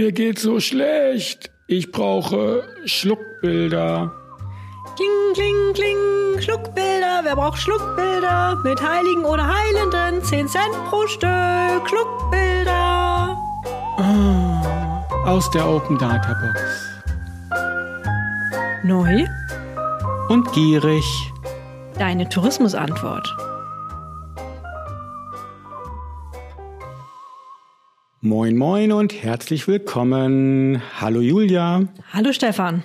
Mir geht's so schlecht. Ich brauche Schluckbilder. Kling, kling, kling, Schluckbilder. Wer braucht Schluckbilder? Mit Heiligen oder Heilenden. 10 Cent pro Stück. Schluckbilder. Ah, aus der Open Data Box. Neu. Und gierig. Deine Tourismusantwort. Moin, moin und herzlich willkommen. Hallo Julia. Hallo Stefan.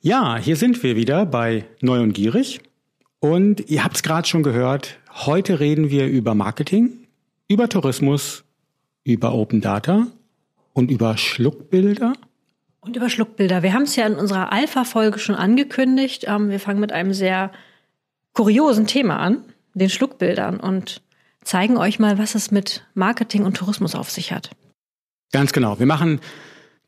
Ja, hier sind wir wieder bei Neu und Gierig. Und ihr habt es gerade schon gehört, heute reden wir über Marketing, über Tourismus, über Open Data und über Schluckbilder. Und über Schluckbilder. Wir haben es ja in unserer Alpha-Folge schon angekündigt. Ähm, wir fangen mit einem sehr kuriosen Thema an, den Schluckbildern. Und zeigen euch mal, was es mit Marketing und Tourismus auf sich hat. Ganz genau. Wir machen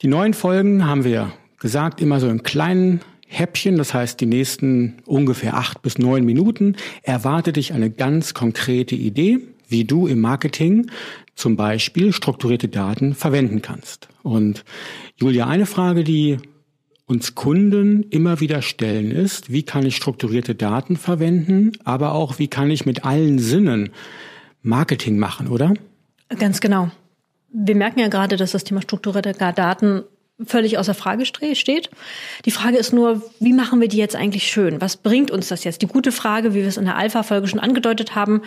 die neuen Folgen, haben wir gesagt, immer so in kleinen Häppchen. Das heißt, die nächsten ungefähr acht bis neun Minuten erwartet dich eine ganz konkrete Idee, wie du im Marketing zum Beispiel strukturierte Daten verwenden kannst. Und Julia, eine Frage, die uns Kunden immer wieder stellen ist, wie kann ich strukturierte Daten verwenden, aber auch wie kann ich mit allen Sinnen Marketing machen, oder? Ganz genau. Wir merken ja gerade, dass das Thema strukturierte Daten völlig außer Frage steht. Die Frage ist nur, wie machen wir die jetzt eigentlich schön? Was bringt uns das jetzt? Die gute Frage, wie wir es in der Alpha-Folge schon angedeutet haben.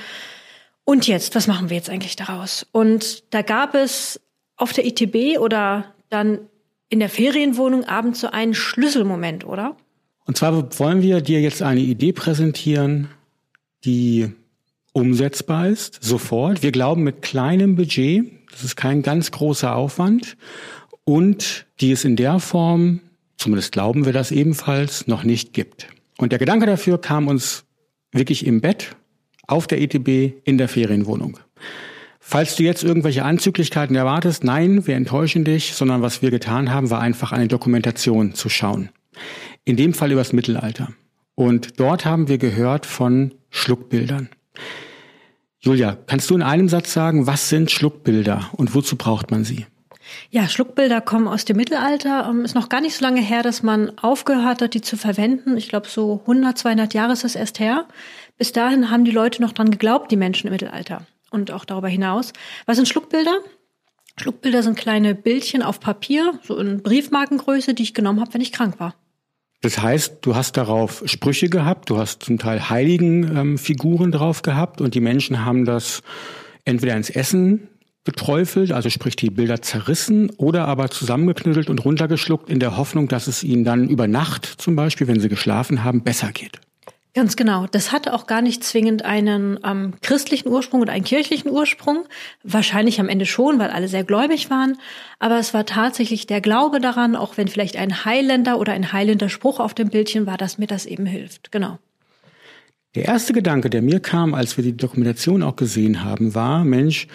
Und jetzt, was machen wir jetzt eigentlich daraus? Und da gab es auf der ITB oder dann in der Ferienwohnung abends so einen Schlüsselmoment, oder? Und zwar wollen wir dir jetzt eine Idee präsentieren, die umsetzbar ist, sofort. Wir glauben mit kleinem Budget, das ist kein ganz großer Aufwand und die es in der Form, zumindest glauben wir das ebenfalls, noch nicht gibt. Und der Gedanke dafür kam uns wirklich im Bett, auf der ETB, in der Ferienwohnung. Falls du jetzt irgendwelche Anzüglichkeiten erwartest, nein, wir enttäuschen dich, sondern was wir getan haben, war einfach eine Dokumentation zu schauen. In dem Fall übers Mittelalter. Und dort haben wir gehört von Schluckbildern. Julia, kannst du in einem Satz sagen, was sind Schluckbilder und wozu braucht man sie? Ja, Schluckbilder kommen aus dem Mittelalter. Ähm, ist noch gar nicht so lange her, dass man aufgehört hat, die zu verwenden. Ich glaube, so 100, 200 Jahre ist das erst her. Bis dahin haben die Leute noch dran geglaubt, die Menschen im Mittelalter. Und auch darüber hinaus. Was sind Schluckbilder? Schluckbilder sind kleine Bildchen auf Papier, so in Briefmarkengröße, die ich genommen habe, wenn ich krank war. Das heißt, du hast darauf Sprüche gehabt, du hast zum Teil heiligen ähm, drauf gehabt und die Menschen haben das entweder ins Essen geträufelt, also sprich die Bilder zerrissen oder aber zusammengeknüttelt und runtergeschluckt in der Hoffnung, dass es ihnen dann über Nacht zum Beispiel, wenn sie geschlafen haben, besser geht. Ganz genau. Das hatte auch gar nicht zwingend einen ähm, christlichen Ursprung oder einen kirchlichen Ursprung. Wahrscheinlich am Ende schon, weil alle sehr gläubig waren. Aber es war tatsächlich der Glaube daran, auch wenn vielleicht ein Heiländer oder ein heilender Spruch auf dem Bildchen war, dass mir das eben hilft. Genau. Der erste Gedanke, der mir kam, als wir die Dokumentation auch gesehen haben, war, Mensch,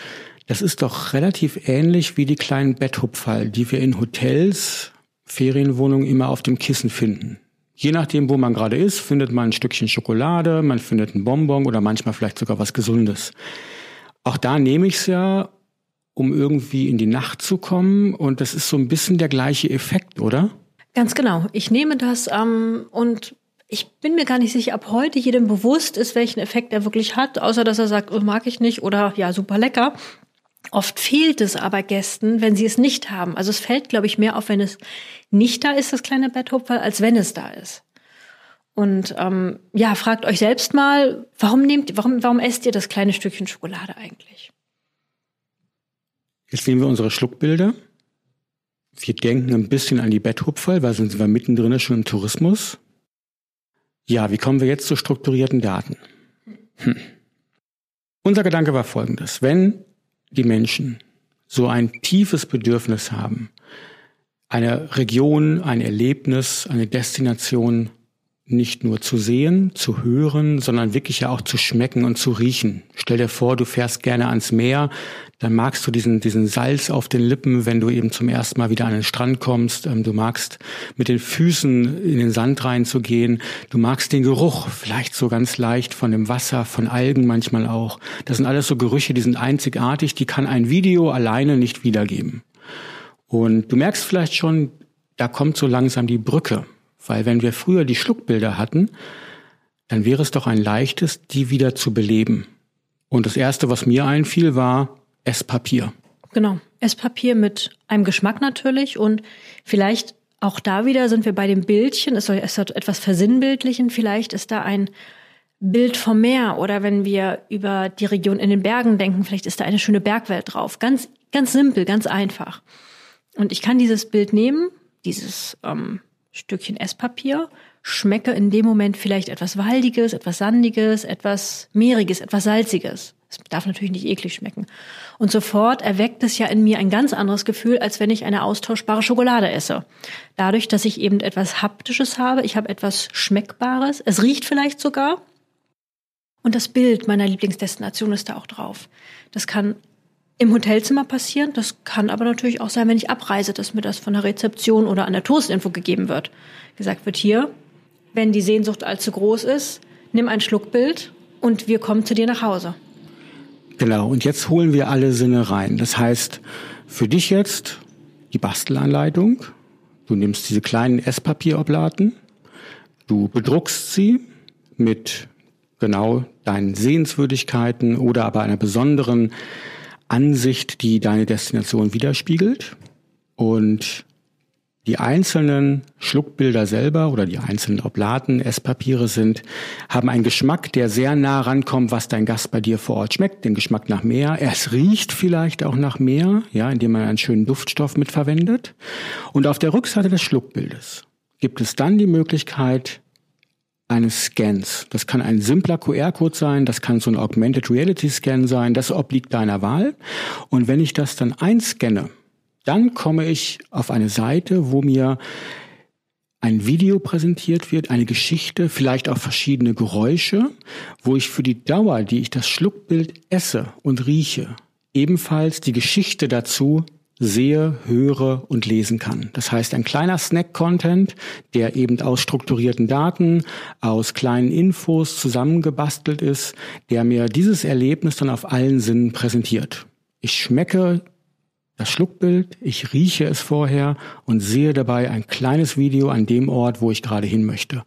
das ist doch relativ ähnlich wie die kleinen Betthupferl, die wir in Hotels, Ferienwohnungen immer auf dem Kissen finden. Je nachdem, wo man gerade ist, findet man ein Stückchen Schokolade, man findet ein Bonbon oder manchmal vielleicht sogar was Gesundes. Auch da nehme ich es ja, um irgendwie in die Nacht zu kommen und das ist so ein bisschen der gleiche Effekt, oder? Ganz genau. Ich nehme das ähm, und ich bin mir gar nicht sicher, ob heute jedem bewusst ist, welchen Effekt er wirklich hat, außer dass er sagt, oh, mag ich nicht oder ja, super lecker. Oft fehlt es aber Gästen, wenn sie es nicht haben. Also es fällt, glaube ich, mehr auf, wenn es nicht da ist, das kleine Betthupferl, als wenn es da ist. Und ähm, ja, fragt euch selbst mal, warum nehmt, warum, warum esst ihr das kleine Stückchen Schokolade eigentlich? Jetzt nehmen wir unsere Schluckbilder. Wir denken ein bisschen an die Betthupferl, weil sind wir mittendrin schon im Tourismus. Ja, wie kommen wir jetzt zu strukturierten Daten? Hm. Unser Gedanke war folgendes. Wenn die Menschen so ein tiefes Bedürfnis haben, eine Region, ein Erlebnis, eine Destination nicht nur zu sehen, zu hören, sondern wirklich ja auch zu schmecken und zu riechen. Stell dir vor, du fährst gerne ans Meer, dann magst du diesen, diesen Salz auf den Lippen, wenn du eben zum ersten Mal wieder an den Strand kommst. Ähm, du magst mit den Füßen in den Sand reinzugehen. Du magst den Geruch, vielleicht so ganz leicht von dem Wasser, von Algen manchmal auch. Das sind alles so Gerüche, die sind einzigartig, die kann ein Video alleine nicht wiedergeben. Und du merkst vielleicht schon, da kommt so langsam die Brücke. Weil wenn wir früher die Schluckbilder hatten, dann wäre es doch ein leichtes, die wieder zu beleben. Und das erste, was mir einfiel, war Esspapier. Genau. Esspapier mit einem Geschmack natürlich und vielleicht auch da wieder sind wir bei dem Bildchen. Es soll etwas versinnbildlichen. Vielleicht ist da ein Bild vom Meer oder wenn wir über die Region in den Bergen denken, vielleicht ist da eine schöne Bergwelt drauf. Ganz, ganz simpel, ganz einfach. Und ich kann dieses Bild nehmen, dieses ähm, Stückchen Esspapier, schmecke in dem Moment vielleicht etwas Waldiges, etwas Sandiges, etwas Meeriges, etwas Salziges. Es darf natürlich nicht eklig schmecken. Und sofort erweckt es ja in mir ein ganz anderes Gefühl, als wenn ich eine austauschbare Schokolade esse. Dadurch, dass ich eben etwas Haptisches habe, ich habe etwas Schmeckbares, es riecht vielleicht sogar. Und das Bild meiner Lieblingsdestination ist da auch drauf. Das kann im Hotelzimmer passieren, das kann aber natürlich auch sein, wenn ich abreise, dass mir das von der Rezeption oder an der Touristinfo gegeben wird. Gesagt wird hier, wenn die Sehnsucht allzu groß ist, nimm ein Schluckbild und wir kommen zu dir nach Hause. Genau, und jetzt holen wir alle Sinne rein. Das heißt, für dich jetzt die Bastelanleitung. Du nimmst diese kleinen Esspapieroblaten, du bedruckst sie mit genau deinen Sehenswürdigkeiten oder aber einer besonderen Ansicht, die deine Destination widerspiegelt. Und die einzelnen Schluckbilder selber oder die einzelnen Oblaten, Esspapiere sind, haben einen Geschmack, der sehr nah rankommt, was dein Gast bei dir vor Ort schmeckt, den Geschmack nach Meer. Es riecht vielleicht auch nach Meer, ja, indem man einen schönen Duftstoff mitverwendet. Und auf der Rückseite des Schluckbildes gibt es dann die Möglichkeit, eines Scans. Das kann ein simpler QR-Code sein, das kann so ein Augmented Reality Scan sein, das obliegt deiner Wahl. Und wenn ich das dann einscanne, dann komme ich auf eine Seite, wo mir ein Video präsentiert wird, eine Geschichte, vielleicht auch verschiedene Geräusche, wo ich für die Dauer, die ich das Schluckbild esse und rieche, ebenfalls die Geschichte dazu sehe, höre und lesen kann. Das heißt, ein kleiner Snack-Content, der eben aus strukturierten Daten, aus kleinen Infos zusammengebastelt ist, der mir dieses Erlebnis dann auf allen Sinnen präsentiert. Ich schmecke das Schluckbild, ich rieche es vorher und sehe dabei ein kleines Video an dem Ort, wo ich gerade hin möchte.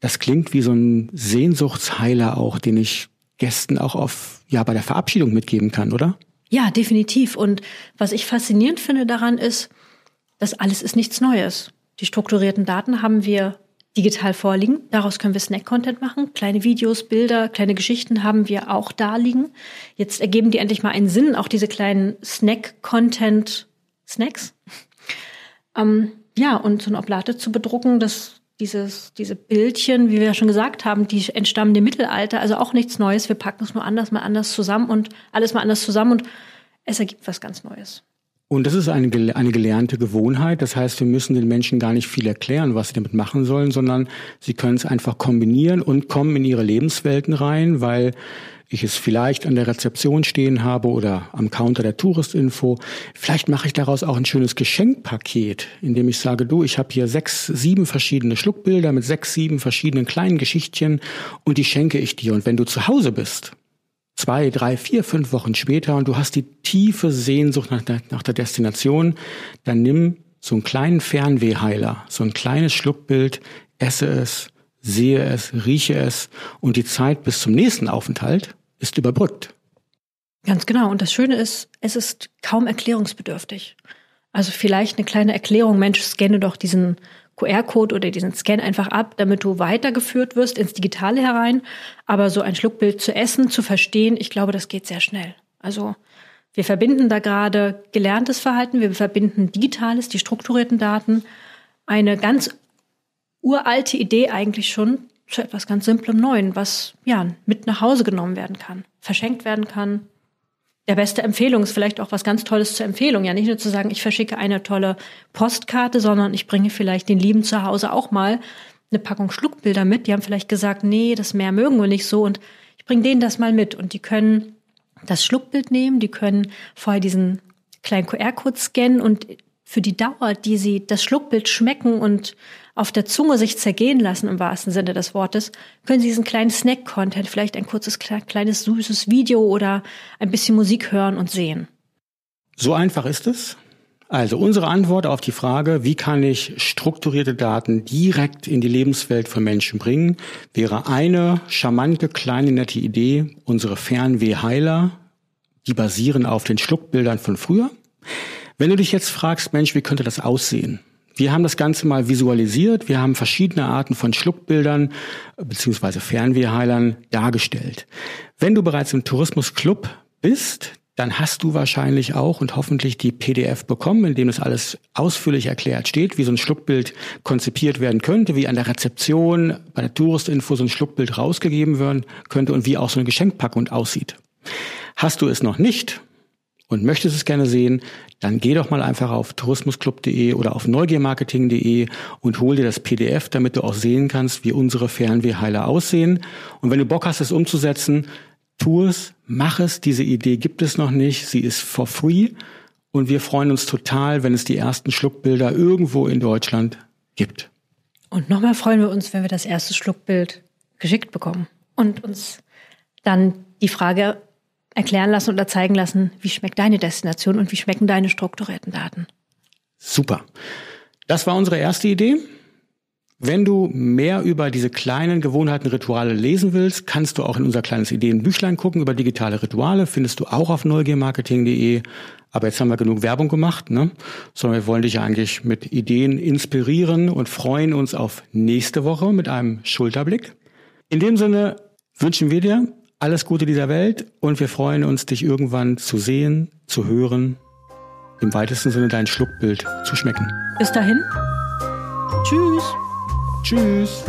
Das klingt wie so ein Sehnsuchtsheiler auch, den ich Gästen auch auf, ja, bei der Verabschiedung mitgeben kann, oder? Ja, definitiv. Und was ich faszinierend finde daran ist, dass alles ist nichts Neues. Die strukturierten Daten haben wir digital vorliegen. Daraus können wir Snack-Content machen. Kleine Videos, Bilder, kleine Geschichten haben wir auch da liegen. Jetzt ergeben die endlich mal einen Sinn, auch diese kleinen Snack-Content-Snacks. Ähm, ja, und so eine Oblate zu bedrucken, das, dieses, diese Bildchen, wie wir ja schon gesagt haben, die entstammen dem Mittelalter, also auch nichts Neues. Wir packen es nur anders, mal anders zusammen und alles mal anders zusammen und es ergibt was ganz Neues. Und das ist eine, eine gelernte Gewohnheit. Das heißt, wir müssen den Menschen gar nicht viel erklären, was sie damit machen sollen, sondern sie können es einfach kombinieren und kommen in ihre Lebenswelten rein, weil ich es vielleicht an der Rezeption stehen habe oder am Counter der Touristinfo. Vielleicht mache ich daraus auch ein schönes Geschenkpaket, indem ich sage, du, ich habe hier sechs, sieben verschiedene Schluckbilder mit sechs, sieben verschiedenen kleinen Geschichtchen und die schenke ich dir. Und wenn du zu Hause bist zwei, drei, vier, fünf Wochen später und du hast die tiefe Sehnsucht nach der, nach der Destination, dann nimm so einen kleinen Fernwehheiler, so ein kleines Schluckbild, esse es, sehe es, rieche es und die Zeit bis zum nächsten Aufenthalt ist überbrückt. Ganz genau. Und das Schöne ist, es ist kaum erklärungsbedürftig. Also vielleicht eine kleine Erklärung, Mensch, scanne doch diesen QR-Code oder diesen Scan einfach ab, damit du weitergeführt wirst ins Digitale herein. Aber so ein Schluckbild zu essen, zu verstehen, ich glaube, das geht sehr schnell. Also wir verbinden da gerade gelerntes Verhalten, wir verbinden digitales, die strukturierten Daten, eine ganz uralte Idee eigentlich schon zu etwas ganz Simplem Neuen, was ja mit nach Hause genommen werden kann, verschenkt werden kann, der beste Empfehlung ist vielleicht auch was ganz Tolles zur Empfehlung. Ja, nicht nur zu sagen, ich verschicke eine tolle Postkarte, sondern ich bringe vielleicht den Lieben zu Hause auch mal eine Packung Schluckbilder mit. Die haben vielleicht gesagt, nee, das Meer mögen wir nicht so und ich bringe denen das mal mit und die können das Schluckbild nehmen, die können vorher diesen kleinen QR-Code scannen und für die Dauer, die sie das Schluckbild schmecken und auf der Zunge sich zergehen lassen, im wahrsten Sinne des Wortes, können Sie diesen kleinen Snack-Content, vielleicht ein kurzes, kleines, süßes Video oder ein bisschen Musik hören und sehen. So einfach ist es. Also unsere Antwort auf die Frage, wie kann ich strukturierte Daten direkt in die Lebenswelt von Menschen bringen, wäre eine charmante, kleine, nette Idee, unsere Fernwehheiler, die basieren auf den Schluckbildern von früher. Wenn du dich jetzt fragst, Mensch, wie könnte das aussehen? Wir haben das Ganze mal visualisiert. Wir haben verschiedene Arten von Schluckbildern bzw. Fernwehheilern dargestellt. Wenn du bereits im Tourismusclub bist, dann hast du wahrscheinlich auch und hoffentlich die PDF bekommen, in dem es alles ausführlich erklärt steht, wie so ein Schluckbild konzipiert werden könnte, wie an der Rezeption bei der Touristinfo so ein Schluckbild rausgegeben werden könnte und wie auch so eine Geschenkpackung aussieht. Hast du es noch nicht und möchtest es gerne sehen, dann geh doch mal einfach auf tourismusclub.de oder auf neugiermarketing.de und hol dir das PDF, damit du auch sehen kannst, wie unsere Fernwehheiler aussehen. Und wenn du Bock hast, es umzusetzen, tu es, mach es. Diese Idee gibt es noch nicht. Sie ist for free. Und wir freuen uns total, wenn es die ersten Schluckbilder irgendwo in Deutschland gibt. Und nochmal freuen wir uns, wenn wir das erste Schluckbild geschickt bekommen und uns dann die Frage erklären lassen oder zeigen lassen, wie schmeckt deine Destination und wie schmecken deine strukturierten Daten. Super. Das war unsere erste Idee. Wenn du mehr über diese kleinen Gewohnheiten, Rituale lesen willst, kannst du auch in unser kleines Ideenbüchlein gucken über digitale Rituale. Findest du auch auf neugiermarketing.de. Aber jetzt haben wir genug Werbung gemacht, ne? Sondern wir wollen dich eigentlich mit Ideen inspirieren und freuen uns auf nächste Woche mit einem Schulterblick. In dem Sinne wünschen wir dir alles Gute dieser Welt und wir freuen uns, dich irgendwann zu sehen, zu hören, im weitesten Sinne dein Schluckbild zu schmecken. Bis dahin. Tschüss. Tschüss.